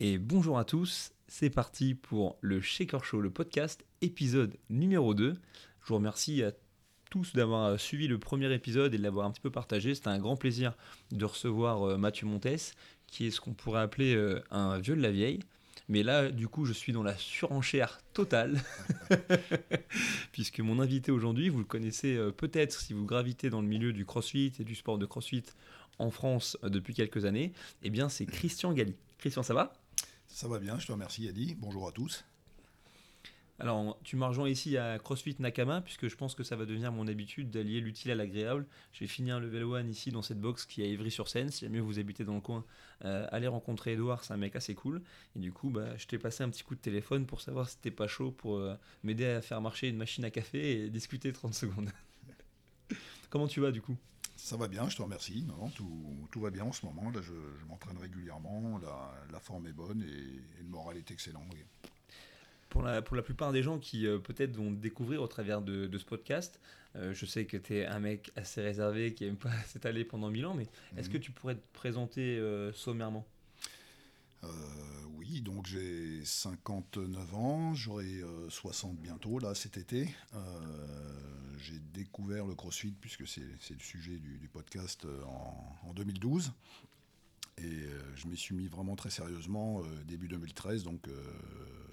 Et bonjour à tous, c'est parti pour le Shaker Show, le podcast, épisode numéro 2. Je vous remercie à tous d'avoir suivi le premier épisode et de l'avoir un petit peu partagé. C'était un grand plaisir de recevoir euh, Mathieu Montes, qui est ce qu'on pourrait appeler euh, un vieux de la vieille. Mais là, du coup, je suis dans la surenchère totale, puisque mon invité aujourd'hui, vous le connaissez euh, peut-être si vous gravitez dans le milieu du crossfit et du sport de crossfit en France depuis quelques années, eh bien c'est Christian Galli. Christian, ça va? Ça va bien, je te remercie Yadi. Bonjour à tous. Alors, tu m'as rejoint ici à CrossFit Nakama, puisque je pense que ça va devenir mon habitude d'allier l'utile à l'agréable. J'ai fini un level 1 ici dans cette box qui est à Ivry-sur-Seine. Si jamais vous habitez dans le coin, euh, allez rencontrer Edouard, c'est un mec assez cool. Et du coup, bah, je t'ai passé un petit coup de téléphone pour savoir si t'es pas chaud pour euh, m'aider à faire marcher une machine à café et discuter 30 secondes. Comment tu vas du coup? Ça va bien, je te remercie. Non, tout, tout va bien en ce moment. Là, je, je m'entraîne régulièrement, la, la, forme est bonne et, et, le moral est excellent. Oui. Pour la, pour la plupart des gens qui euh, peut-être vont découvrir au travers de, de ce podcast, euh, je sais que tu es un mec assez réservé qui aime pas s'étaler pendant mille ans, mais est-ce Mhm. que tu pourrais te présenter euh, sommairement? Oui, donc j'ai 59 ans, j'aurai euh, 60 bientôt, là, cet été. Euh, j'ai découvert le crossfit, puisque c'est le sujet du, podcast, euh, en, en 2012. Et euh, je m'y suis mis vraiment très sérieusement euh, début 2013, donc euh,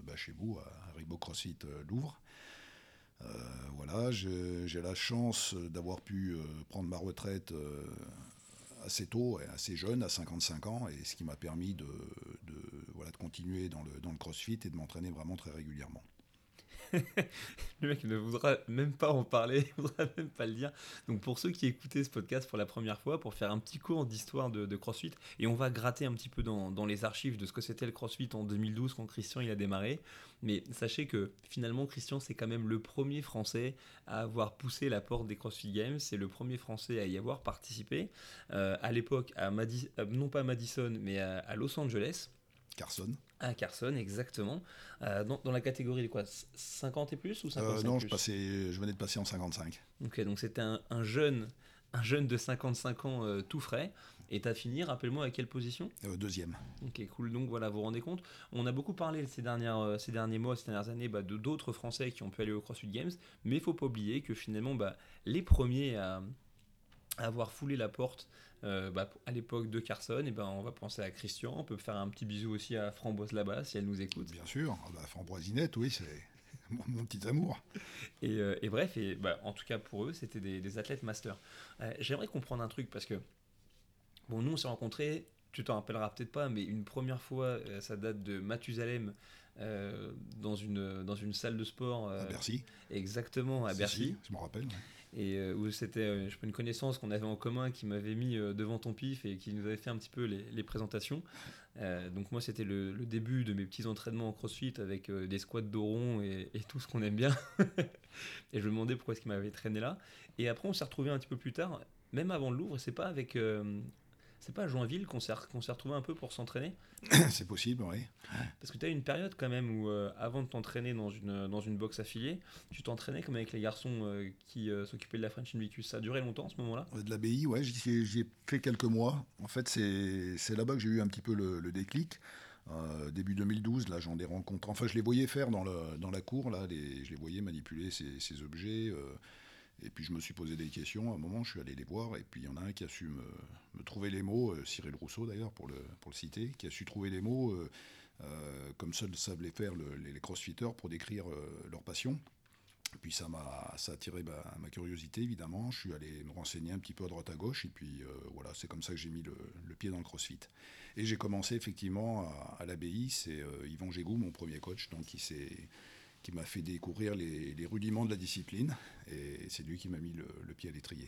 bah, chez vous, à Ribo CrossFit euh, Louvre. Euh, voilà, j'ai la chance d'avoir pu euh, prendre ma retraite euh, assez tôt, assez jeune, à 55 ans, et ce qui m'a permis de, de, voilà, de continuer dans le, dans le crossfit et de m'entraîner vraiment très régulièrement. Le mec ne voudra même pas en parler, ne voudra même pas le dire. Donc pour ceux qui écoutaient ce podcast pour la première fois, pour faire un petit cours d'histoire de, CrossFit, et on va gratter un petit peu dans, les archives de ce que c'était le CrossFit en 2012 quand Christian il a démarré. Mais sachez que finalement Christian c'est quand même le premier Français à avoir poussé la porte des CrossFit Games, c'est le premier Français à y avoir participé. Euh, à l'époque, à euh, non pas à Madison, mais à Los Angeles. Carson. À Carson, exactement. Euh, dans, dans, la catégorie de quoi 50 et plus ou 55 euh, Non, plus je, passais, je venais de passer en 55. Ok, donc c'était un, un, jeune, un jeune de 55 ans euh, tout frais. Et tu as fini, rappelle-moi, à quelle position? Euh, Deuxième. Ok, cool. Donc voilà, vous vous rendez compte On a beaucoup parlé ces, dernières, ces derniers mois, ces dernières années, bah, de d'autres Français qui ont pu aller au CrossFit Games. Mais il faut pas oublier que finalement, bah, les premiers à avoir foulé la porte euh, bah, à l'époque de Carson, et ben on va penser à Christian. On peut faire un petit bisou aussi à Framboise là-bas si elle nous écoute. Bien sûr, ah bah, Framboisinette, oui, c'est mon, mon, petit amour. Et, euh, et bref, et, bah, en tout cas pour eux, c'était des, des, athlètes masters. Euh, J'aimerais comprendre un truc parce que, bon, nous on s'est rencontrés, tu t'en rappelleras peut-être pas, mais une première fois, ça date de Mathusalem. Dans, une, dans une salle de sport. à Bercy. Exactement, à si, Bercy. Si, je me rappelle. Ouais et euh, où c'était euh, une connaissance qu'on avait en commun qui m'avait mis euh, devant ton pif et qui nous avait fait un petit peu les, présentations. Donc moi c'était le, début de mes petits entraînements en crossfit avec des squats d'oron et, tout ce qu'on aime bien. et je me demandais pourquoi est-ce qu'il m'avait traîné là. Et après on s'est retrouvé un petit peu plus tard, même avant le Louvre, c'est pas avec... c'est pas à Joinville qu'on s'est qu retrouvé un peu pour s'entraîner C'est possible, oui. Parce que tu as eu une période quand même où, euh, avant de t'entraîner dans une, dans une box affiliée, tu t'entraînais comme avec les garçons euh, qui euh, s'occupaient de la French Invictus. Ça a duré longtemps ce moment-là? De l'ABI, ouais, j'y ai fait quelques mois. En fait, c'est là-bas que j'ai eu un petit peu le, le déclic. Euh, début 2012, là, j'en ai rencontré. Enfin, je les voyais faire dans, le, dans la cour, là, les, je les voyais manipuler ces, ces objets. euh, et puis je me suis posé des questions. À un moment, je suis allé les voir. Et puis il y en a un qui a su me, trouver les mots, euh, Cyril Rousseau d'ailleurs, pour le, pour le citer, qui a su trouver les mots euh, euh, comme seuls savent les faire le, les, les, crossfitters pour décrire leur passion. Et puis ça m'a a attiré ma, ma, curiosité évidemment. Je suis allé me renseigner un petit peu à droite à gauche. Et puis voilà, c'est comme ça que j'ai mis le, pied dans le crossfit. Et j'ai commencé effectivement à, à l'ABI. C'est Yvan Gégou, mon premier coach, donc qui s'est qui m'a fait découvrir les, les, rudiments de la discipline, et c'est lui qui m'a mis le, le, pied à l'étrier.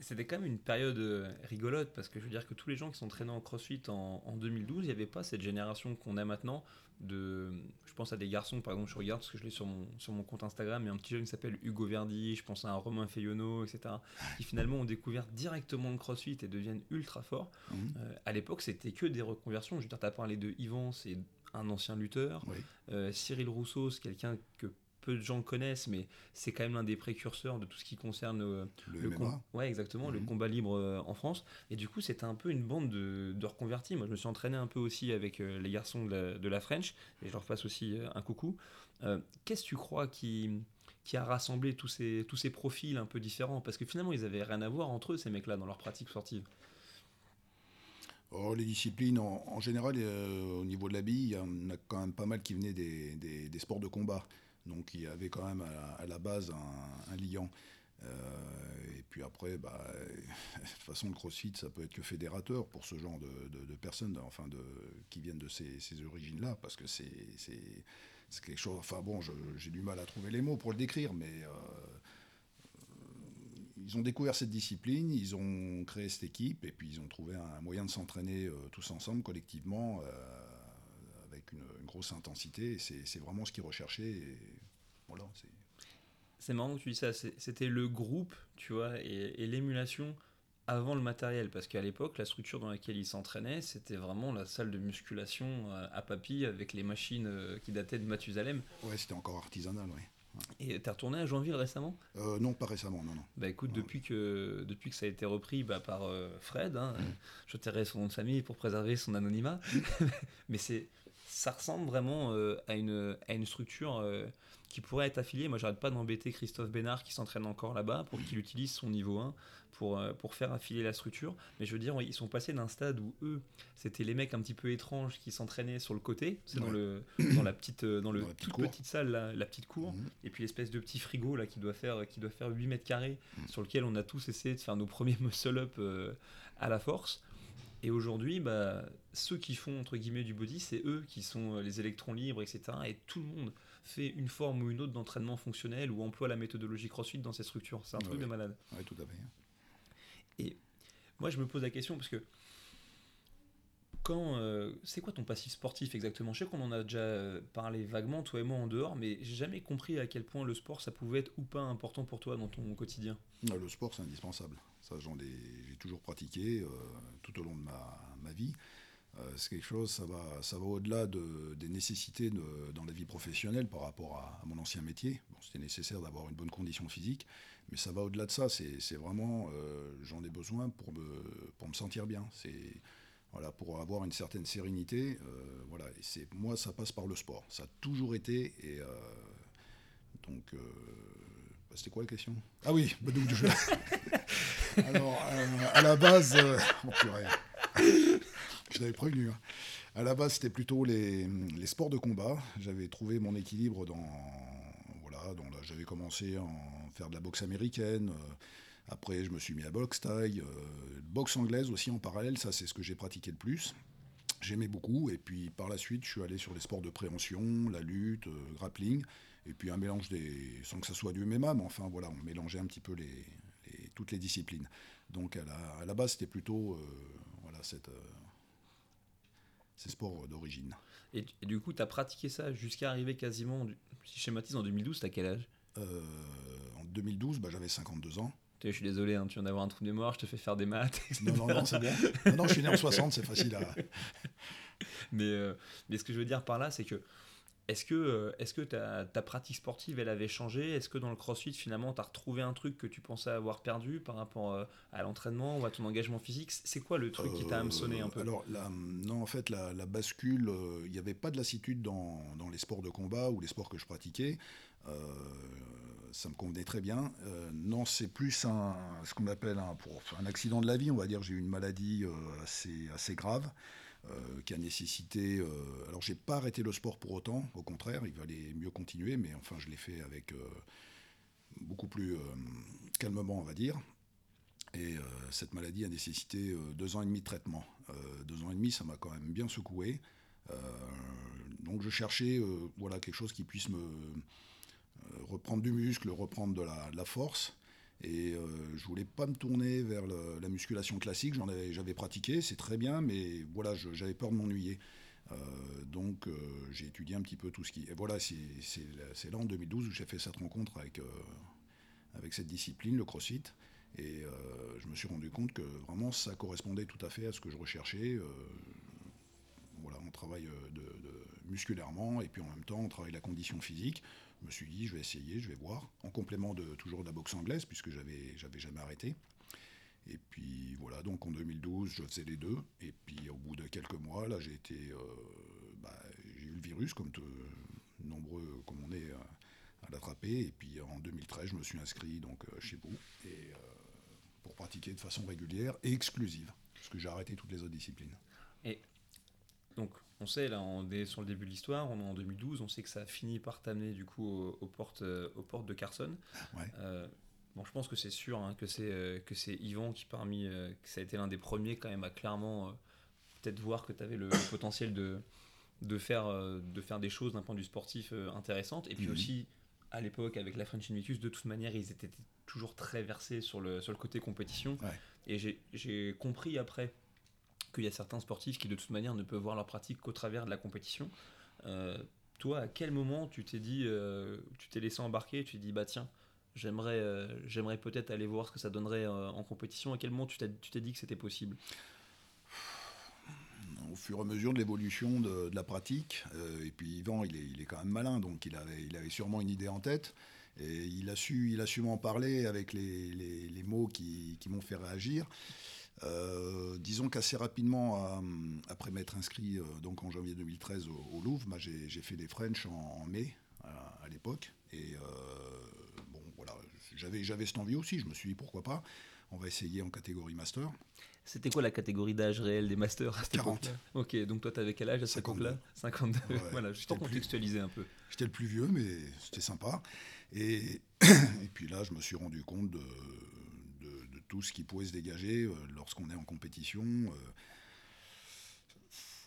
C'était quand même une période euh, rigolote, parce que je veux dire que tous les gens qui sont traînés en crossfit en, en 2012, il n'y avait pas cette génération qu'on a maintenant, de, je pense à des garçons, par exemple, je regarde, parce que je l'ai sur mon, sur mon compte Instagram, et un petit jeune qui s'appelle Hugo Verdi, je pense à un Romain Feyonneau, etc., qui finalement ont découvert directement le crossfit et deviennent ultra forts. Mmh. Euh, à l'époque, c'était que des reconversions, je veux dire, tu as parlé de Yvan, c'est un ancien lutteur. Oui. Euh, Cyril Rousseau, c'est quelqu'un que peu de gens connaissent, mais c'est quand même l'un des précurseurs de tout ce qui concerne euh, le, com- ouais, exactement, le Mhm. combat libre euh, en France. Et du coup, c'était un peu une bande de, de reconvertis. Moi, je me suis entraîné un peu aussi avec euh, les garçons de la, de la French, et je leur passe aussi un coucou. Qu'est-ce que tu crois qui, qui a rassemblé tous ces, tous ces profils un peu différents? Parce que finalement, ils avaient rien à voir entre eux, ces mecs-là, dans leur pratique sportive. Oh, les disciplines, en, général, euh, au niveau de bille, il y en a quand même pas mal qui venaient des, des- sports de combat. Donc il y avait quand même à, la- base un, liant. Euh, et puis après, bah, de toute façon, le crossfit, ça peut être que fédérateur pour ce genre de, de- personnes, enfin, de, qui viennent de ces, ces origines-là, parce que c'est quelque chose. Enfin bon, j'ai du mal à trouver les mots pour le décrire, mais euh, ils ont découvert cette discipline, ils ont créé cette équipe, et puis ils ont trouvé un moyen de s'entraîner euh, tous ensemble, collectivement, euh, avec une, une grosse intensité. C'est vraiment ce qu'ils recherchaient. Et voilà, c'est- marrant que tu dis ça. C'était le groupe, tu vois, et, et l'émulation avant le matériel. Parce qu'à l'époque, la structure dans laquelle ils s'entraînaient, c'était vraiment la salle de musculation euh, à papy avec les machines qui dataient de Mathusalem. ouais, c'était encore artisanal, oui. Et t'es retourné à Joinville récemment? Euh, non, pas récemment, non, non. Bah écoute, depuis que, depuis que ça a été repris bah, par euh, Fred, hein, Mm. je tairai son nom de famille pour préserver son anonymat, mais c'est, ça ressemble vraiment euh, à, une, à une structure euh, qui pourrait être affiliée. Moi, j'arrête pas d'embêter Christophe Bénard qui s'entraîne encore là-bas pour qu'il utilise son niveau 1 pour, euh, pour faire affilier la structure. Mais je veux dire, ils sont passés d'un stade où eux, c'était les mecs un petit peu étranges qui s'entraînaient sur le côté, c'est dans, le, dans la petite, dans le Dans petite toute cour. petite salle, la petite cour Mhm. et puis l'espèce de petit frigo là qui doit faire qui doit faire 8 mètres carrés Mm. sur lequel on a tous essayé de faire nos premiers muscle-up à la force et aujourd'hui bah, ceux qui font entre guillemets du body c'est eux qui sont euh, les électrons libres etc et tout le monde fait une forme ou une autre d'entraînement fonctionnel ou emploie la méthodologie crossfit dans ces structures c'est un truc Ouais. de malade Ouais, tout à fait. moi je me pose la question parce que quand euh, c'est quoi ton passif sportif exactement? Je sais qu'on en a déjà euh, parlé vaguement toi et moi en dehors, mais j'ai jamais compris à quel point le sport ça pouvait être ou pas important pour toi dans ton quotidien. Le sport, c'est indispensable. Ça, j'en ai, j'ai toujours pratiqué euh, tout au long de ma, ma vie. Euh, c'est quelque chose, ça va, ça va au-delà de, des nécessités dans la vie professionnelle par rapport à, mon ancien métier. Bon, c'était nécessaire d'avoir une bonne condition physique, mais ça va au-delà de ça. C'est, vraiment, euh, j'en ai besoin pour me, pour me sentir bien. C'est voilà, pour avoir une certaine sérénité. euh, voilà, et c'est moi, ça passe par le sport. Ça a toujours été et donc. bah, c'était quoi la question? Ah oui, bah, donc je... À la base, oh, purée. Je t'avais prévenu. hein. À la base, c'était plutôt les, sports de combat. J'avais trouvé mon équilibre dans. Voilà, j'avais commencé à en faire de la boxe américaine. euh, après, je me suis mis à boxe taille, euh, boxe anglaise aussi en parallèle. Ça, c'est ce que j'ai pratiqué le plus. J'aimais beaucoup. Et puis, par la suite, je suis allé sur les sports de préhension, la lutte, euh, grappling. Et puis, un mélange des. sans que ça soit du MMA, mais enfin, voilà, on mélangeait un petit peu les, toutes les disciplines. Donc, à la, base, c'était plutôt. voilà, cette. Euh, ces sports d'origine. Et, et du coup, tu as pratiqué ça jusqu'à arriver quasiment, si je schématise, en 2012, t'as quel âge? Euh, en 2012, bah, j'avais 52 ans. Je suis désolé, hein, tu viens d'avoir un trou de mémoire, je te fais faire des maths, etc. Non, non, non, c'est bon. Non, non, je suis né en 60, c'est facile à. Mais, euh, mais ce que je veux dire par là, c'est que est-ce que, euh, est-ce que ta, ta pratique sportive, elle avait changé? Est-ce que dans le crossfit, finalement, tu as retrouvé un truc que tu pensais avoir perdu par rapport euh, à l'entraînement ou à ton engagement physique? C'est quoi le truc qui t'a hameçonné un peu? Euh, Alors, la- non, en fait, la, la bascule, euh, il n'y avait pas de lassitude dans, dans les sports de combat ou les sports que je pratiquais. Euh, ça me convenait très bien. Euh, non, c'est plus un, ce qu'on appelle un, pour, un accident de la vie, on va dire. J'ai eu une maladie euh, assez, assez grave. Euh, qui a nécessité. euh, alors, j'ai pas arrêté le sport pour autant, au contraire, il valait mieux continuer, mais enfin, je l'ai fait avec euh, beaucoup plus euh, calmement, on va dire. Et cette maladie a nécessité deux ans et demi de traitement. Deux ans et demi, ça m'a quand même bien secoué. Donc je cherchais voilà, quelque chose qui puisse me reprendre du muscle, reprendre de la force. Et euh, je voulais pas me tourner vers la musculation classique. J'en avais, j'avais pratiqué, c'est très bien, mais voilà, j'avais peur de m'ennuyer. Euh, donc euh, j'ai étudié un petit peu tout ce qui. Et voilà, c'est, c'est, là en 2012 où j'ai fait cette rencontre avec, euh, avec cette discipline, le CrossFit. Et je me suis rendu compte que vraiment ça correspondait tout à fait à ce que je recherchais. voilà. on travaille de, musculairement et puis en même temps on travaille la condition physique. Je me suis dit, je vais essayer, je vais voir, en complément de toujours de la boxe anglaise puisque j'avais jamais arrêté. Et puis voilà, donc en 2012, je faisais les deux. Et puis au bout de quelques mois, là, j'ai été, bah, eu le virus comme nombreux comme on est à l'attraper. Et puis en 2013, je me suis inscrit donc chez vous et pour pratiquer de façon régulière et exclusive, parce que j'ai arrêté toutes les autres disciplines. Donc, on sait, là, on est sur le début de l'histoire, on est en 2012, on sait que ça a fini par t'amener du coup aux, portes, euh, aux portes de Carson. Euh, bon, je pense que c'est sûr hein, que c'est euh, que c'est Yvan qui parmi, que ça a été l'un des premiers quand même à clairement peut-être voir que tu avais le, potentiel de, de, faire, de faire des choses d'un point de vue sportif intéressantes. Et puis mhm. aussi, à l'époque, avec la French Invictus, de toute manière, ils étaient toujours très versés sur le, sur le côté compétition. Et j'ai compris après qu'il y a certains sportifs qui de toute manière ne peuvent voir leur pratique qu'au travers de la compétition. Euh, toi, à quel moment tu t'es dit, euh, tu t'es laissé embarquer, tu t'es dit bah tiens, j'aimerais, euh, j'aimerais peut-être aller voir ce que ça donnerait en compétition. À quel moment tu t'es, tu t'es dit que c'était possible? Au fur et à mesure de l'évolution de, la pratique. et puis Yvan, il est, il est, quand même malin, donc il avait, il avait sûrement une idée en tête. Et il a su, il a su m'en parler avec les, les, mots qui m'ont fait réagir. Euh, disons qu'assez rapidement, euh, après m'être inscrit euh, donc en janvier 2013 au, Louvre, bah, j'ai fait des French en, mai à, l'époque. Et bon, voilà, j'avais cette envie aussi. Je me suis dit pourquoi pas. On va essayer en catégorie master. C'était quoi la catégorie d'âge réel des masters à 40. Ok, donc toi, tu avais quel âge à cette époque-là? 52. voilà, juste pour contextualiser un peu. J'étais le plus vieux, mais c'était sympa. Et, et, puis là, je me suis rendu compte de, tout ce qui pouvait se dégager euh, lorsqu'on est en compétition. Euh,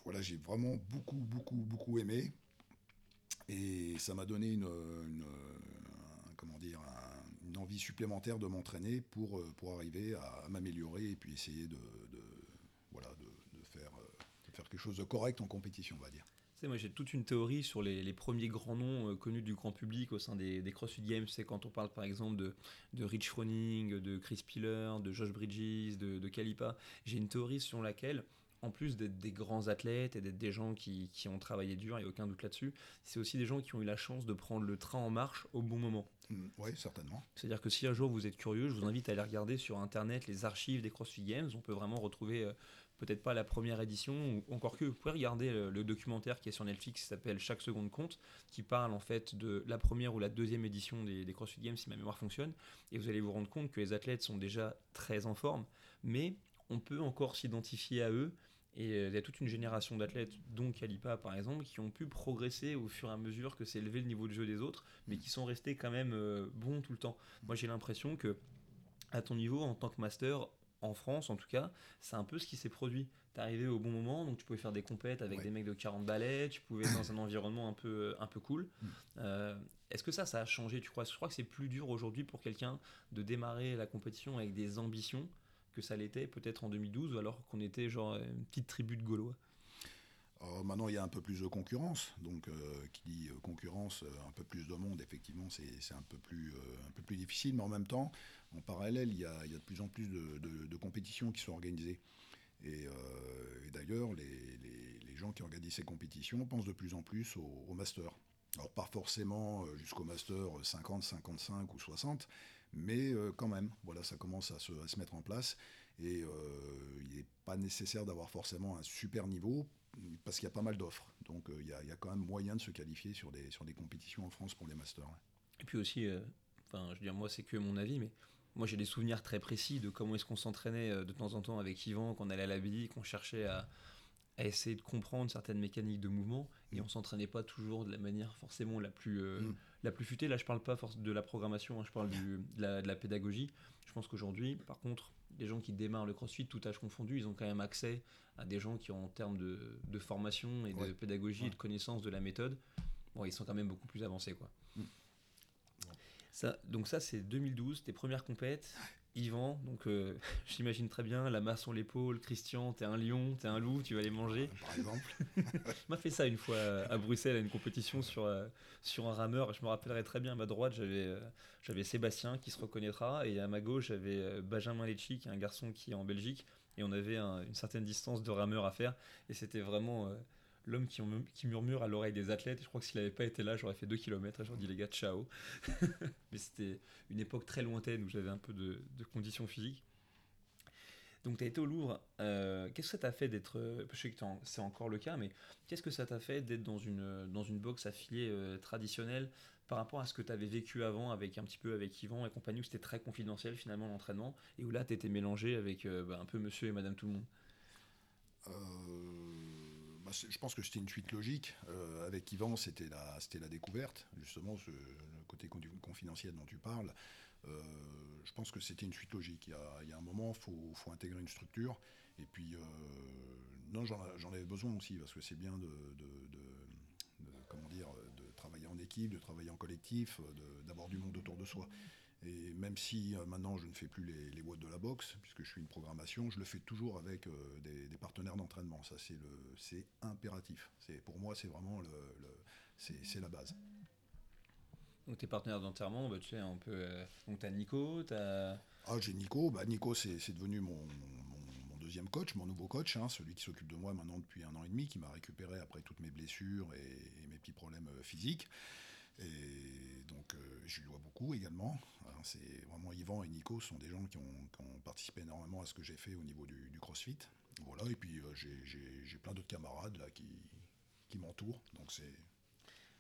voilà, j'ai vraiment beaucoup, beaucoup, beaucoup aimé. Et ça m'a donné une, comment dire, une envie supplémentaire de m'entraîner pour, euh, pour arriver à, m'améliorer et puis essayer de, voilà, de, faire, de faire quelque chose de correct en compétition, on va dire moi j'ai toute une théorie sur les, premiers grands noms euh, connus du grand public au sein des, CrossFit Games. C'est quand on parle par exemple de, de Rich Froning, de Chris Piller, de Josh Bridges, de, de Kalipa. J'ai une théorie sur laquelle, en plus d'être des grands athlètes et d'être des gens qui, ont travaillé dur, il n'y a aucun doute là-dessus, c'est aussi des gens qui ont eu la chance de prendre le train en marche au bon moment. Mm, oui, certainement. C'est-à-dire que si un jour vous êtes curieux, je vous invite à aller regarder sur Internet les archives des CrossFit Games. On peut vraiment retrouver euh, peut-être pas la première édition, ou encore que vous pouvez regarder le, documentaire qui est sur Netflix qui s'appelle Chaque seconde compte, qui parle en fait de la première ou la deuxième édition des, CrossFit Games si ma mémoire fonctionne, et vous allez vous rendre compte que les athlètes sont déjà très en forme, mais on peut encore s'identifier à eux. Et euh, il y a toute une génération d'athlètes, dont Kalipa par exemple, qui ont pu progresser au fur et à mesure que s'est élevé le niveau de jeu des autres, mais qui sont restés quand même euh, bons tout le temps. Moi j'ai l'impression que à ton niveau, en tant que master, en France en tout cas, c'est un peu ce qui s'est produit. T'es arrivé au bon moment, donc tu pouvais faire des compètes avec des mecs de 40 balais, tu pouvais être dans un environnement un peu, un peu cool. Mm. Euh, est-ce que ça, ça a changé, tu crois? Je crois que c'est plus dur aujourd'hui pour quelqu'un de démarrer la compétition avec des ambitions que ça l'était peut-être en 2012, ou alors qu'on était genre une petite tribu de Gaulois euh, maintenant, il y a un peu plus de concurrence. Donc, euh, qui dit concurrence, un peu plus de monde, effectivement, c'est un, peu plus, un peu plus difficile. Mais en même temps, en parallèle, il y a, de plus en plus de, compétitions qui sont organisées. Et, euh, d'ailleurs, les, gens qui organisent ces compétitions pensent de plus en plus au, master. Alors pas forcément euh, jusqu'au master 50, 55 ou 60, mais euh, quand même, voilà, ça commence à se, mettre en place. Et il n'est pas nécessaire d'avoir forcément un super niveau parce qu'il y a pas mal d'offres. Donc il y, a, quand même moyen de se qualifier sur des, sur des compétitions en France pour les masters. Et puis aussi, enfin, je veux dire, moi c'est que mon avis, mais moi, j'ai des souvenirs très précis de comment est-ce qu'on s'entraînait euh, de temps en temps avec Yvan, qu'on allait à la BI, qu'on cherchait à, essayer de comprendre certaines mécaniques de mouvement, et on s'entraînait pas toujours de la manière forcément la plus, euh, mm. la plus futée. Là, je parle pas de la programmation, hein, je parle de, la, pédagogie. Je pense qu'aujourd'hui, par contre, les gens qui démarrent le crossfit, tout âge confondu, ils ont quand même accès à des gens qui, ont, en termes de, formation et de pédagogie et de connaissance de la méthode, bon, ils sont quand même beaucoup plus avancés. quoi. Mm donc ça, c'est 2012, tes premières compètes. Yvan, donc euh, j'imagine très bien, la masse sur l'épaule, Christian, t'es un lion, t'es un loup, tu vas les manger. Par exemple. m'a fait ça une fois à Bruxelles à une compétition sur, euh, sur un rameur. Je me rappellerai très bien, à ma droite, j'avais euh, j'avais Sébastien qui se reconnaîtra, et à ma gauche, j'avais Benjamin Lecci, qui est un garçon qui est en Belgique, et on avait une certaine distance de rameur à faire, et c'était vraiment l'homme qui, murmure à l'oreille des athlètes. je crois que s'il n'avait pas été là, j'aurais fait 2 km et j'aurais dit les gars, ciao. Mais c'était une époque très lointaine où j'avais un peu de, conditions physiques. Donc tu as été au Louvre. Euh, qu'est-ce que ça t'a fait d'être... Je sais que c'est encore le cas, mais qu'est-ce que ça t'a fait d'être dans une, dans une box affiliée euh, traditionnelle par rapport à ce que tu avais vécu avant avec un petit peu avec Yvan et compagnie où c'était très confidentiel finalement l'entraînement et où là tu étais mélangé avec euh, bah, un peu monsieur et madame tout le monde? Je pense que c'était une suite logique. Euh, avec Yvan, c'était la, découverte, justement, ce, le côté confidentiel dont tu parles. je pense que c'était une suite logique. Il y a, un moment, il faut, intégrer une structure. Et puis, non, j'en avais besoin aussi, parce que c'est bien de travailler en équipe, de travailler en collectif, d'avoir du monde autour de soi. Et même si euh, maintenant je ne fais plus les, les watts de la boxe, puisque je suis une programmation, je le fais toujours avec euh, des, partenaires d'entraînement. Ça, c'est impératif. Pour moi, c'est vraiment le, c'est la base. Donc tes partenaires d'entraînement, bah, tu sais, un peu. Euh, donc tu as Nico, tu as. Ah, j'ai Nico. Bah, Nico, c'est devenu mon, deuxième coach, mon nouveau coach, hein, celui qui s'occupe de moi maintenant depuis un an et demi, qui m'a récupéré après toutes mes blessures et, mes petits problèmes physiques. Et donc, euh, je lui dois beaucoup également. C'est vraiment Yvan et Nico sont des gens qui ont, participé énormément à ce que j'ai fait au niveau du, CrossFit. Voilà, et puis euh, j'ai plein d'autres camarades là qui, qui m'entourent, donc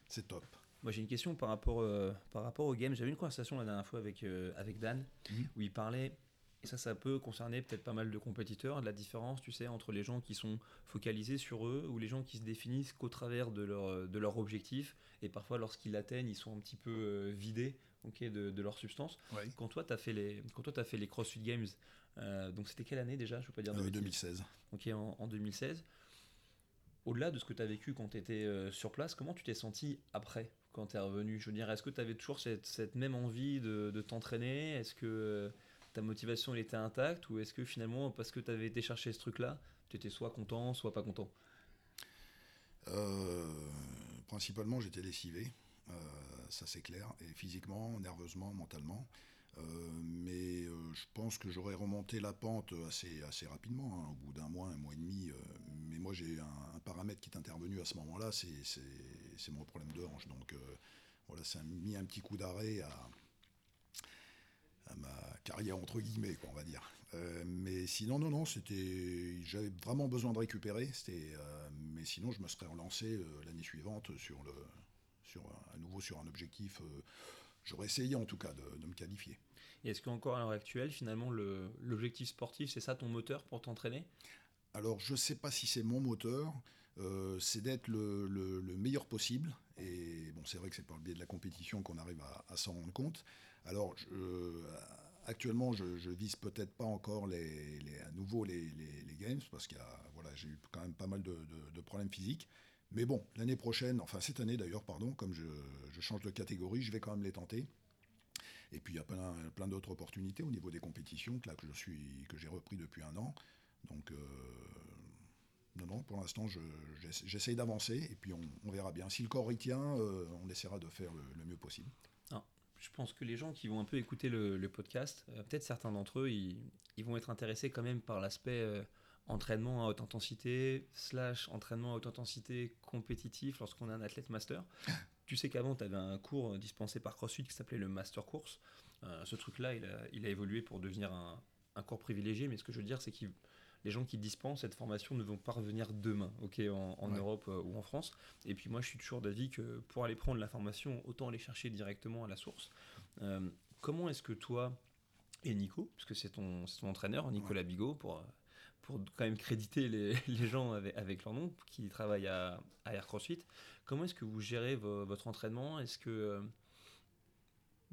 c'est top. Moi j'ai une question par rapport, euh, par rapport au game. J'avais une conversation la dernière fois avec, avec Dan mhm. où il parlait et ça, ça peut concerner peut-être pas mal de compétiteurs, la différence, tu sais, entre les gens qui sont focalisés sur eux ou les gens qui se définissent qu'au travers de leur, de leur objectif. Et parfois, lorsqu'ils l'atteignent, ils sont un petit peu euh, vidés ok, de, de, leur substance. Quand toi, tu as, fait les, quand toi, as fait les CrossFit Games, euh, donc c'était quelle année déjà? Je peux pas dire. 2016. Euh, ok, en, en 2016. Au-delà de ce que tu as vécu quand tu étais sur place, comment tu t'es senti après quand tu es revenu? Je veux dire, est-ce que tu avais toujours cette, cette, même envie de, de t'entraîner? Est-ce que ta motivation elle était intacte ou est-ce que finalement, parce que tu avais été chercher ce truc-là, tu étais soit content, soit pas content? Euh, Principalement, j'étais lessivé, euh, ça c'est clair, et physiquement, nerveusement, mentalement. Euh, mais je pense que j'aurais remonté la pente assez, rapidement, hein, au bout d'un mois, un mois et demi. mais moi, j'ai un, paramètre qui est intervenu à ce moment-là, c'est mon problème de hanche. Donc voilà, ça a mis un petit coup d'arrêt à, à ma carrière entre guillemets, quoi, on va dire. Euh, mais sinon, non, non, c'était, j'avais vraiment besoin de récupérer. C'était, euh, mais sinon, je me serais relancé euh, l'année suivante sur le, sur à nouveau sur un objectif. j'aurais essayé en tout cas de, me qualifier. Et est-ce qu'encore à l'heure actuelle, finalement, l'objectif sportif, c'est ça ton moteur pour t'entraîner? Alors, je ne sais pas si c'est mon moteur. c'est d'être le, meilleur possible. Et bon, c'est vrai que c'est par le biais de la compétition qu'on arrive à s'en rendre compte. Alors, actuellement, je, ne vise peut-être pas encore les, à nouveau les, games, parce que voilà, j'ai eu quand même pas mal de, problèmes physiques. Mais bon, l'année prochaine, enfin cette année d'ailleurs, pardon, comme je, change de catégorie, je vais quand même les tenter. Et puis il y a plein, d'autres opportunités au niveau des compétitions que, là, je suis, que j'ai repris depuis un an. Donc, euh, non, non, pour l'instant, j'essaye d'avancer et puis on, verra bien. Si le corps y tient, euh, on essaiera de faire le, mieux possible. Je pense que les gens qui vont un peu écouter le, podcast, euh, peut-être certains d'entre eux, ils, vont être intéressés quand même par l'aspect euh, entraînement à haute intensité, slash entraînement à haute intensité compétitif lorsqu'on est un athlète master. tu sais qu'avant, tu avais un cours dispensé par CrossFit qui s'appelait le Master Course. Euh, ce truc-là, il a, il a, évolué pour devenir un, un cours privilégié, mais ce que je veux dire, c'est qu'il les gens qui dispensent cette formation ne vont pas revenir demain, ok, en, Europe euh, ou en France. Et puis moi, je suis toujours d'avis que pour aller prendre la formation, autant aller chercher directement à la source. Euh, comment est-ce que toi et Nico, puisque c'est ton, ton entraîneur, Nicolas Bigot, pour pour quand même créditer les, les gens avec, avec, leur nom, qui travaillent à, à Air CrossFit. Comment est-ce que vous gérez votre entraînement? Est-ce que euh,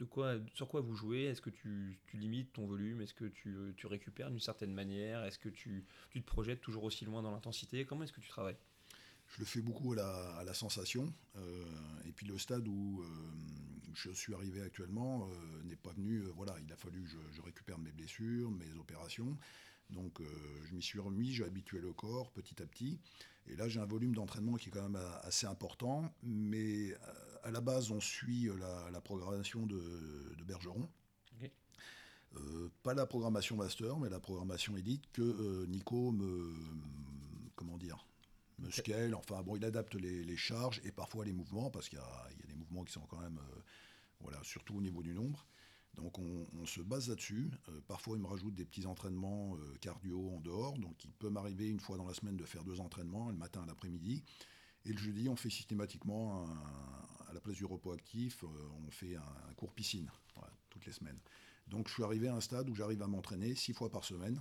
de quoi, sur quoi vous jouez? Est-ce que tu, limites ton volume? Est-ce que tu, récupères d'une certaine manière? Est-ce que tu, te projettes toujours aussi loin dans l'intensité? Comment est-ce que tu travailles? Je le fais beaucoup à la, sensation. Euh, et puis le stade où euh, je suis arrivé actuellement euh, n'est pas venu. voilà, il a fallu que je, récupère mes blessures, mes opérations. Donc je m'y suis remis, j'ai habitué le corps petit à petit. Et là, j'ai un volume d'entraînement qui est quand même assez important. Mais à la base, on suit la, programmation de, Bergeron. pas la programmation master, mais la programmation élite que Nico me, comment dire, me scale, enfin bon, il adapte les, charges et parfois les mouvements, parce qu'il y, y, a des mouvements qui sont quand même, euh, voilà, surtout au niveau du nombre. Donc on, se base là-dessus. Euh, parfois il me rajoute des petits entraînements euh, cardio en dehors, donc il peut m'arriver une fois dans la semaine de faire deux entraînements, le matin et l'après-midi. Et le jeudi, on fait systématiquement, à la place du repos actif, on fait un, cours piscine, toutes les semaines. Donc je suis arrivé à un stade où j'arrive à m'entraîner six fois par semaine.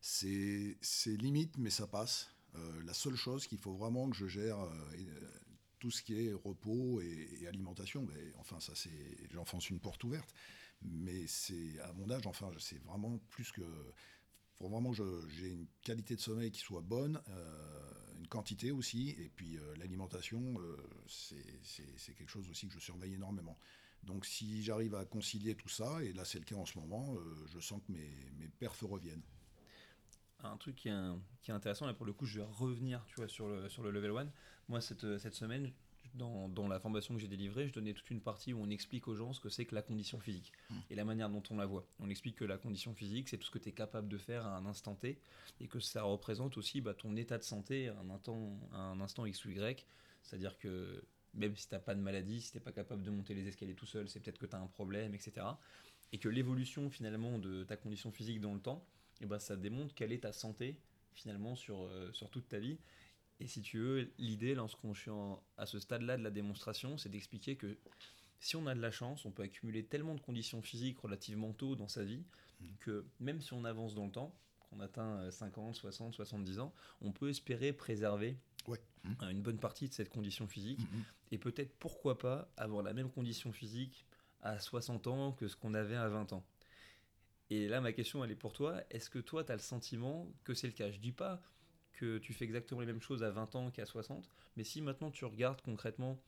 C'est limite, mais ça passe. Euh, la seule chose qu'il faut vraiment que je gère, euh, euh, tout ce qui est repos et, alimentation, enfin ça c'est, j'enfonce une porte ouverte, mais c'est à mon âge, enfin c'est vraiment plus que, faut vraiment que j'ai une qualité de sommeil qui soit bonne, quantité aussi, et puis l'alimentation, c'est quelque chose aussi que je surveille énormément. Donc si j'arrive à concilier tout ça, et là c'est le cas en ce moment, je sens que mes, mes perfs reviennent un truc qui est, qui est, intéressant, et pour le coup, je vais revenir tu vois, sur, le, sur le level 1. Moi, cette, cette semaine, dans, dans, la formation que j'ai délivrée, je donnais toute une partie où on explique aux gens ce que c'est que la condition physique mmh. et la manière dont on la voit. On explique que la condition physique, c'est tout ce que tu es capable de faire à un instant T et que ça représente aussi bah, ton état de santé à un, instant, un instant X ou Y. C'est-à-dire que même si tu n'as pas de maladie, si tu n'es pas capable de monter les escaliers tout seul, c'est peut-être que tu as un problème, etc. Et que l'évolution finalement de ta condition physique dans le temps, et ben ça démontre quelle est ta santé finalement sur, euh, sur toute ta vie. Et si tu veux, l'idée lorsqu'on est à ce stade-là de la démonstration, c'est d'expliquer que si on a de la chance, on peut accumuler tellement de conditions physiques relativement tôt dans sa vie mmh. que même si on avance dans le temps, qu'on atteint 50, 60, 70 ans, on peut espérer préserver ouais. Mmh. une bonne partie de cette condition physique. Mmh, Et peut-être pourquoi pas avoir la même condition physique à 60 ans que ce qu'on avait à 20 ans. Et là, ma question, elle est pour toi. Est-ce que toi, tu as le sentiment que c'est le cas? Je dis pas que tu fais exactement les mêmes choses à 20 ans qu'à 60, mais si maintenant tu regardes concrètement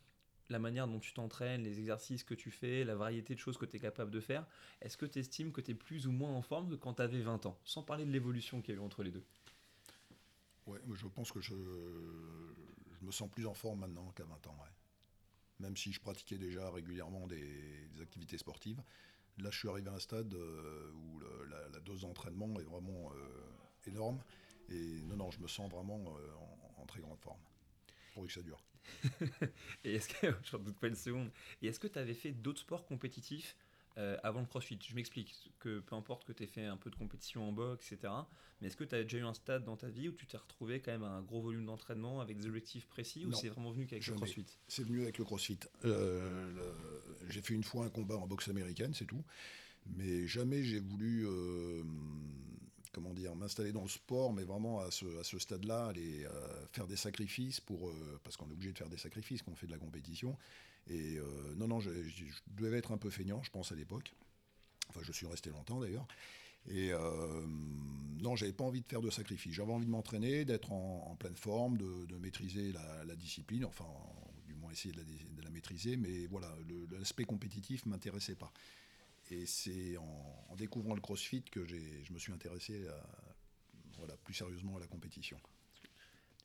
la manière dont tu t'entraînes, les exercices que tu fais, la variété de choses que tu es capable de faire, est-ce que tu estimes que tu es plus ou moins en forme que quand tu avais 20 ans? Sans parler de l'évolution qu'il y a eu entre les deux. Ouais, je pense que je, me sens plus en forme maintenant qu'à 20 ans. Même si je pratiquais déjà régulièrement des activités sportives, Là, je suis arrivé à un stade euh, où la, dose d'entraînement est vraiment euh, énorme. Et non, non, je me sens vraiment euh, en, très grande forme. Pour que ça dure. et est-ce que, j'en doute pas une seconde, et est-ce que tu avais fait d'autres sports compétitifs euh, avant le crossfit? Je m'explique, que peu importe que tu aies fait un peu de compétition en boxe, etc. Mais est-ce que tu as déjà eu un stade dans ta vie où tu t'es retrouvé quand même à un gros volume d'entraînement avec des objectifs précis ou c'est vraiment venu qu'avec le crossfit? C'est venu avec le crossfit. Euh, j'ai fait une fois un combat en boxe américaine, c'est tout. Mais jamais j'ai voulu euh, comment dire, m'installer dans le sport, mais vraiment à ce, à ce stade-là, aller faire des sacrifices pour, parce qu'on est obligé de faire des sacrifices quand on fait de la compétition. Et euh, non, non, je, devais être un peu feignant, je pense, à l'époque. Enfin, je suis resté longtemps d'ailleurs. Et euh, non, j'avais pas envie de faire de sacrifice. J'avais envie de m'entraîner, d'être en, pleine forme, de, maîtriser la, discipline, enfin, du moins essayer de la, maîtriser. Mais voilà, l'aspect compétitif m'intéressait pas. Et c'est en, découvrant le CrossFit que je me suis intéressé voilà, plus sérieusement à la compétition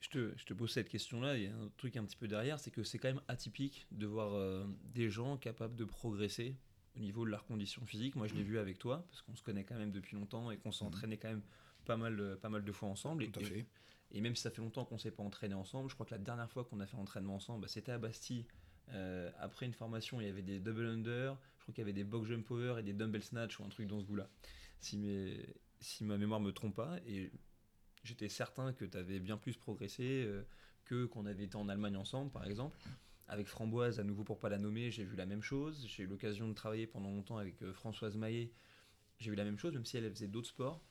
je te, je te, pose cette question-là, il y a un truc un petit peu derrière, c'est que c'est quand même atypique de voir euh, des gens capables de progresser au niveau de leurs conditions physiques. Moi, je l'ai mmh. vu avec toi, parce qu'on se connaît quand même depuis longtemps et qu'on s'est mmh. entraîné quand même pas mal, de, pas mal de fois ensemble. Tout et, à fait. Et, même si ça fait longtemps qu'on ne s'est pas entraîné ensemble, je crois que la dernière fois qu'on a fait entraînement ensemble, bah, c'était à Bastille. Euh, après une formation, il y avait des double under, je crois qu'il y avait des box jump power et des dumbbell snatch ou un truc dans ce goût-là. Si, mes, si ma mémoire me trompe pas. Et j'étais certain que tu avais bien plus progressé euh, que qu'on avait été en Allemagne ensemble, par exemple. Avec Framboise, à nouveau pour pas la nommer, j'ai vu la même chose. J'ai eu l'occasion de travailler pendant longtemps avec euh, Françoise Maillet. J'ai vu la même chose, même si elle faisait d'autres sports.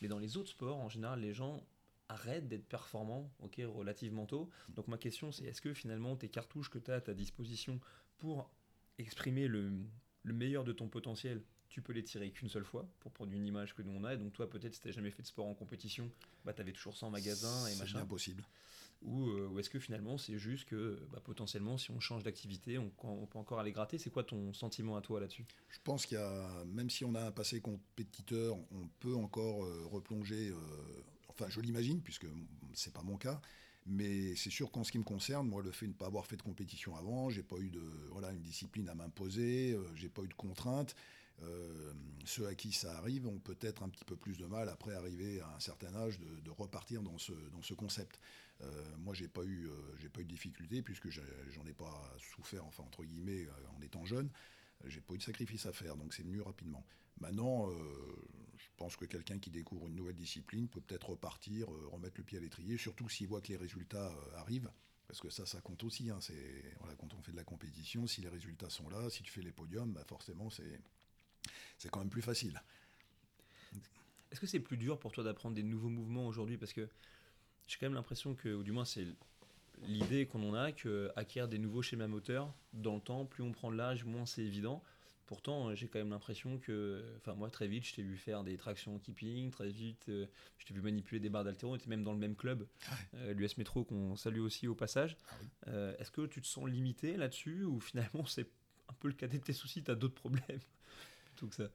Mais dans les autres sports, en général, les gens arrêtent d'être performants, ok, relativement tôt. Donc ma question, c'est est-ce que finalement tes cartouches que tu as à ta disposition pour exprimer le, le meilleur de ton potentiel tu peux les tirer qu'une seule fois pour prendre une image que nous on a. Et donc toi, peut-être, si tu jamais fait de sport en compétition, bah, tu avais toujours ça en magasin et machin. C'est impossible. Ou, euh, ou est-ce que finalement, c'est juste que bah, potentiellement, si on change d'activité, on, on, peut encore aller gratter C'est quoi ton sentiment à toi là-dessus? Je pense qu'il y a, même si on a un passé compétiteur, on peut encore euh, replonger. Euh, enfin, je l'imagine, puisque c'est pas mon cas. Mais c'est sûr qu'en ce qui me concerne, moi, le fait de ne pas avoir fait de compétition avant, j'ai pas eu de voilà une discipline à m'imposer, j'ai pas eu de contraintes. Euh, ceux à qui ça arrive ont peut-être un petit peu plus de mal après arriver à un certain âge de, repartir dans ce, dans ce concept. Euh, moi, j'ai pas eu, j'ai pas eu de difficulté puisque j'en ai pas souffert, enfin entre guillemets, en étant jeune. J'ai pas eu de sacrifice à faire, donc c'est venu rapidement. Maintenant, je pense que quelqu'un qui découvre une nouvelle discipline peut peut-être repartir, remettre le pied à l'étrier, surtout s'il voit que les résultats arrivent. Parce que ça, ça compte aussi. Hein, c'est, quand on fait de la compétition, si les résultats sont là, si tu fais les podiums, bah forcément, c'est, c'est quand même plus facile. Est-ce que c'est plus dur pour toi d'apprendre des nouveaux mouvements aujourd'hui? Parce que j'ai quand même l'impression que, ou du moins c'est l'idée qu'on en a, que acquérir des nouveaux schémas moteurs, dans le temps, plus on prend de l'âge, moins c'est évident. Pourtant, j'ai quand même l'impression que, enfin moi très vite, je t'ai vu faire des tractions keeping, très vite, euh, je t'ai vu manipuler des barres d'haltéro, on était même dans le même club, euh, l'US Métro qu'on salue aussi au passage. Ah euh, est-ce que tu te sens limité là-dessus ou finalement c'est un peu le cadet de tes soucis, tu as d'autres problèmes Tout que ça?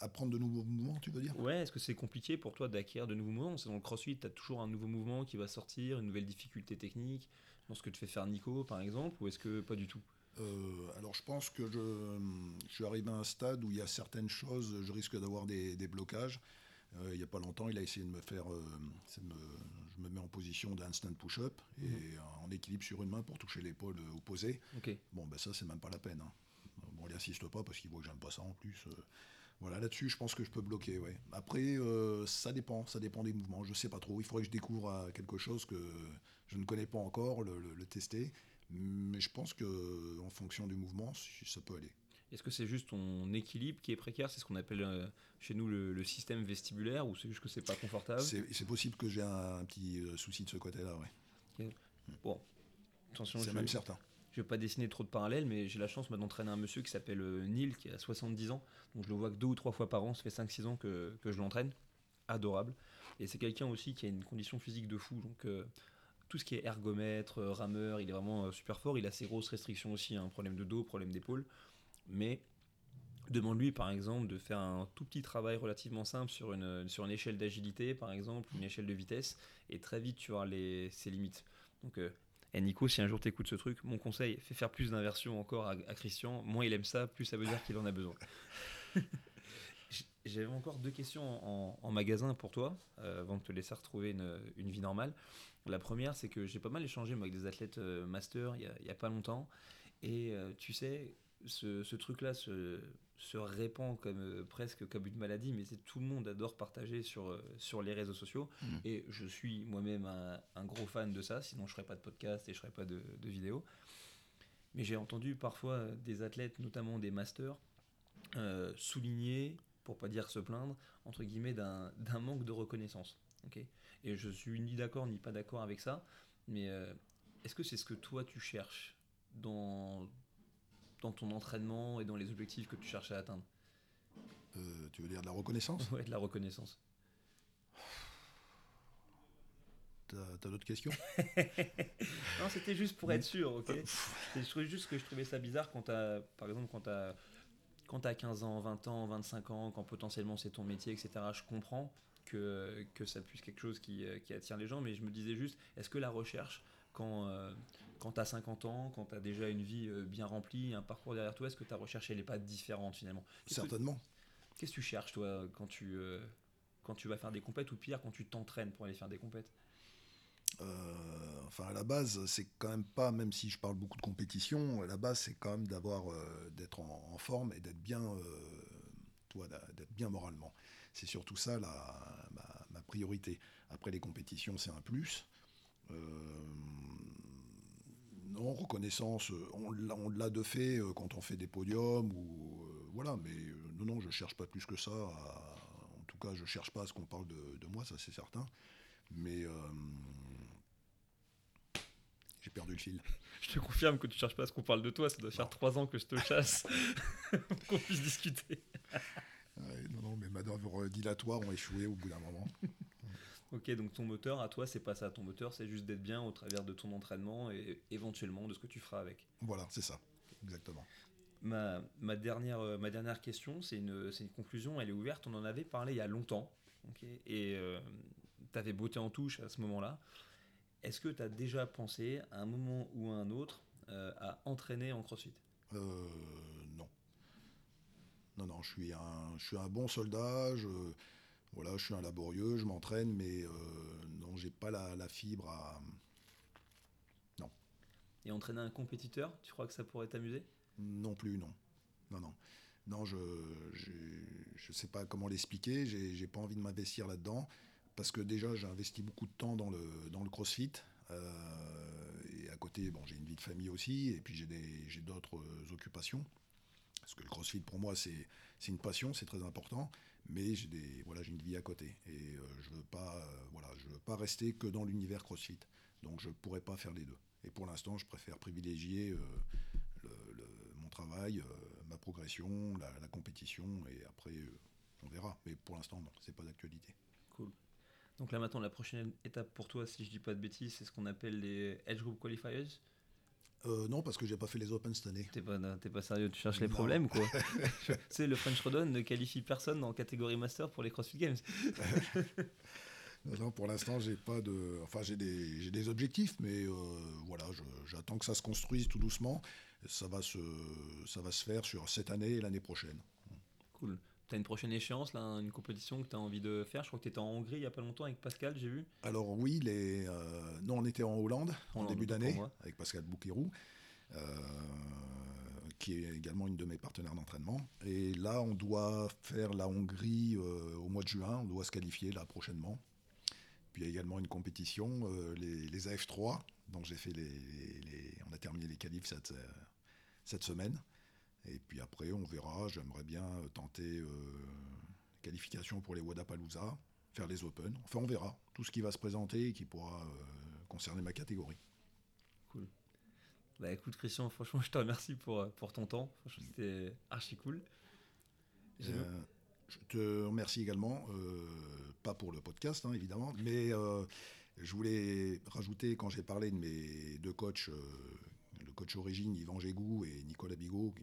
Apprendre de nouveaux mouvements, tu veux dire? Ouais, est-ce que c'est compliqué pour toi d'acquérir de nouveaux mouvements? C'est dans le crossfit, tu as toujours un nouveau mouvement qui va sortir, une nouvelle difficulté technique, dans ce que te fait faire Nico par exemple, ou est-ce que pas du tout? Euh, alors je pense que je, suis arrivé à un stade où il y a certaines choses, je risque d'avoir des, blocages. Euh, il n'y a pas longtemps, il a essayé de me faire. Euh, je me mets en position d'un stand push-up et mhm. en équilibre sur une main pour toucher l'épaule opposée. Bon, ben ça, c'est même pas la peine. Hein. Bon, il n'insiste pas parce qu'il voit que j'aime pas ça en plus. Voilà, là-dessus, je pense que je peux bloquer. Ouais. Après, ça dépend, ça dépend des mouvements. Je sais pas trop. Il faudrait que je découvre quelque chose que je ne connais pas encore, le tester. Mais je pense que en fonction du mouvement, ça peut aller. Est-ce que c'est juste ton équilibre qui est précaire? C'est ce qu'on appelle euh, chez nous le, système vestibulaire ou c'est juste que c'est pas confortable? C'est possible que j'ai un, petit euh, souci de ce côté-là, ouais. Bon, attention. C'est même certain. Je vais pas dessiner trop de parallèles, mais j'ai la chance d'entraîner un monsieur qui s'appelle euh, Neil, qui a 70 ans. Donc je le vois que deux ou trois fois par an. Ça fait 5-6 ans que, que je l'entraîne. Adorable. Et c'est quelqu'un aussi qui a une condition physique de fou. Donc tout ce qui est ergomètre, euh, rameur, il est vraiment euh, super fort. Il a ses grosses restrictions aussi, un hein, problème de dos, problème d'épaule. Mais demande-lui par exemple de faire un tout petit travail relativement simple sur une, sur une échelle d'agilité, par exemple, une échelle de vitesse, et très vite tu auras les, ses limites. Donc, euh, Nico, si un jour tu écoutes ce truc, mon conseil, fais faire plus d'inversions encore à, Christian. Moins il aime ça, plus ça veut dire qu'il en a besoin. J'avais encore deux questions en, magasin pour toi, avant de te laisser retrouver une, une vie normale. La première, c'est que j'ai pas mal échangé avec des athlètes euh, master il y, a, pas longtemps. Et euh, tu sais, ce, truc-là se, répand comme, euh, presque comme une maladie, mais c'est tout le monde adore partager sur, sur les réseaux sociaux. Mmh. Et je suis moi-même un, gros fan de ça, sinon je ne ferais pas de podcast et je ne ferais pas de, de vidéos. Mais j'ai entendu parfois des athlètes, notamment des masters, souligner, pour pas dire se plaindre, entre guillemets, d'un manque de reconnaissance. Et je suis ni d'accord ni pas d'accord avec ça, mais euh, est-ce que c'est ce que toi tu cherches dans, dans ton entraînement et dans les objectifs que tu cherches à atteindre euh, Tu veux dire de la reconnaissance? Ouais, de la reconnaissance. T'as d'autres questions? Non, c'était juste pour être sûr, ok C'est juste que je trouvais ça bizarre quand t'as, par exemple, quand t'as quand as 15 ans, 20 ans, 25 ans, quand potentiellement c'est ton métier, etc., je comprends que, que ça puisse quelque chose qui, euh, qui, attire les gens, mais je me disais juste, est-ce que la recherche, quand, euh, quand tu as 50 ans, quand tu as déjà une vie euh, bien remplie, un parcours derrière toi, est-ce que ta recherche, elle n'est pas différente finalement? Certainement. Qu'est-ce que tu cherches, toi, quand tu, quand tu vas faire des compètes, ou pire, quand tu t'entraînes pour aller faire des compètes? Enfin, à la base, c'est quand même pas, même si je parle beaucoup de compétition, à la base, c'est quand même d'avoir, d'être en, en, forme et d'être bien, toi, d'être bien moralement. C'est surtout ça la, ma, priorité. Après les compétitions, c'est un plus. Euh, non, reconnaissance, on, l'a de fait euh, quand on fait des podiums ou euh, voilà, mais non, non, je cherche pas plus que ça. en tout cas, je cherche pas à ce qu'on parle de, moi, ça c'est certain. Mais j'ai perdu le fil. Je te confirme que tu cherches pas à ce qu'on parle de toi. Ça doit faire trois ans que je te chasse pour qu'on puisse discuter non, non, mes manœuvres dilatoires ont échoué au bout d'un moment. Ok, donc ton moteur, à toi, c'est pas ça. Ton moteur, c'est juste d'être bien au travers de ton entraînement et éventuellement de ce que tu feras avec. Voilà, c'est ça, exactement. Ma, ma, dernière, euh, ma dernière question, c'est une, une, conclusion, elle est ouverte. On en avait parlé il y a longtemps. et euh, tu avais beauté en touche à ce moment-là. Est-ce que tu as déjà pensé, à un moment ou à un autre, euh, à entraîner en crossfit? Euh, Non. non, non, je suis un, je suis un bon soldat. Je, voilà, je suis un laborieux, je m'entraîne, mais euh, non, j'ai pas la, la fibre à. Non. Et entraîner un compétiteur, tu crois que ça pourrait t'amuser? Non plus, non. Non, non. Non, je ne sais pas comment l'expliquer, j'ai pas envie de m'investir là-dedans, parce que déjà j'ai investi beaucoup de temps dans le, dans le crossfit, euh, et à côté, bon, j'ai une vie de famille aussi, et puis j'ai d'autres occupations. Parce que le crossfit, pour moi, c'est une passion, c'est très important, mais j'ai voilà, une vie à côté. Et euh, je veux, pas, euh, voilà, je veux pas rester que dans l'univers crossfit. Donc je pourrais pas faire les deux. Et pour l'instant, je préfère privilégier mon travail, ma progression, la, la, compétition, et après, on verra. Mais pour l'instant, non, c'est pas d'actualité. Cool. Donc là maintenant, la prochaine étape pour toi, si je dis pas de bêtises, c'est ce qu'on appelle les Edge Group Qualifiers. Euh, non, parce que j'ai pas fait les Open cette année. T'es pas, pas sérieux, tu cherches les problèmes quoi. tu sais, le French Rodon ne qualifie personne en catégorie Master pour les CrossFit Games. non, pour l'instant, j'ai pas de. Enfin, j'ai des, des, objectifs, mais euh, voilà, j'attends que ça se construise tout doucement. Ça va se, ça va se faire sur cette année et l'année prochaine. Cool. Tu as une prochaine échéance, là, une compétition que tu as envie de faire? Je crois que tu étais en Hongrie il n'y a pas longtemps avec Pascal, j'ai vu. Alors oui, les, euh, non, on était en Hollande en, début d'année avec Pascal Bouquerou, euh, qui est également une de mes partenaires d'entraînement. Et là, on doit faire la Hongrie euh, au mois de juin, on doit se qualifier là prochainement. Puis il y a également une compétition, les, les, AF3, donc j'ai fait les, on a terminé les qualifs cette, cette semaine. Et puis après, on verra. J'aimerais bien tenter euh, qualification pour les Wadapalooza, faire les Open. Enfin, on verra tout ce qui va se présenter et qui pourra euh, concerner ma catégorie. Cool. Bah écoute, Christian, franchement, je te remercie pour, euh, pour ton temps. C'était archi cool. je te remercie également, pas pour le podcast hein, évidemment, mais je voulais rajouter, quand j'ai parlé de mes deux coachs coach origine Yvan Gégou et Nicolas Bigot.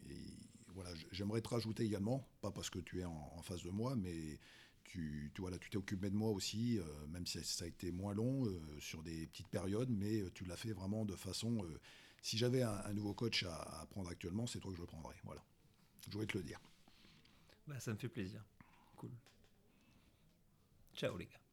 Voilà, j'aimerais te rajouter également, pas parce que tu es en, face de moi, mais tu, t'es occupé de moi aussi, euh, même si ça a été moins long euh, sur des petites périodes, mais euh, tu l'as fait vraiment de façon. si j'avais un, nouveau coach à, à prendre actuellement, c'est toi que je le prendrais. Voilà, je voulais te le dire. Bah, ça me fait plaisir. Cool. Ciao les gars.